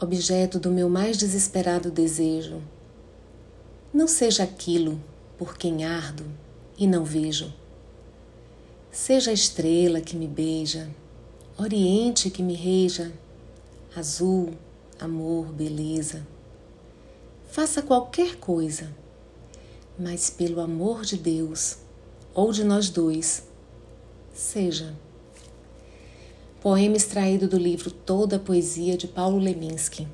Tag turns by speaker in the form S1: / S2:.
S1: objeto do meu mais desesperado desejo. Não seja aquilo por quem ardo e não vejo. Seja a estrela que me beija, oriente que me reja, azul, amor, beleza. Faça qualquer coisa, mas pelo amor de Deus ou de nós dois, seja. Poema extraído do livro Toda a Poesia de Paulo Leminski.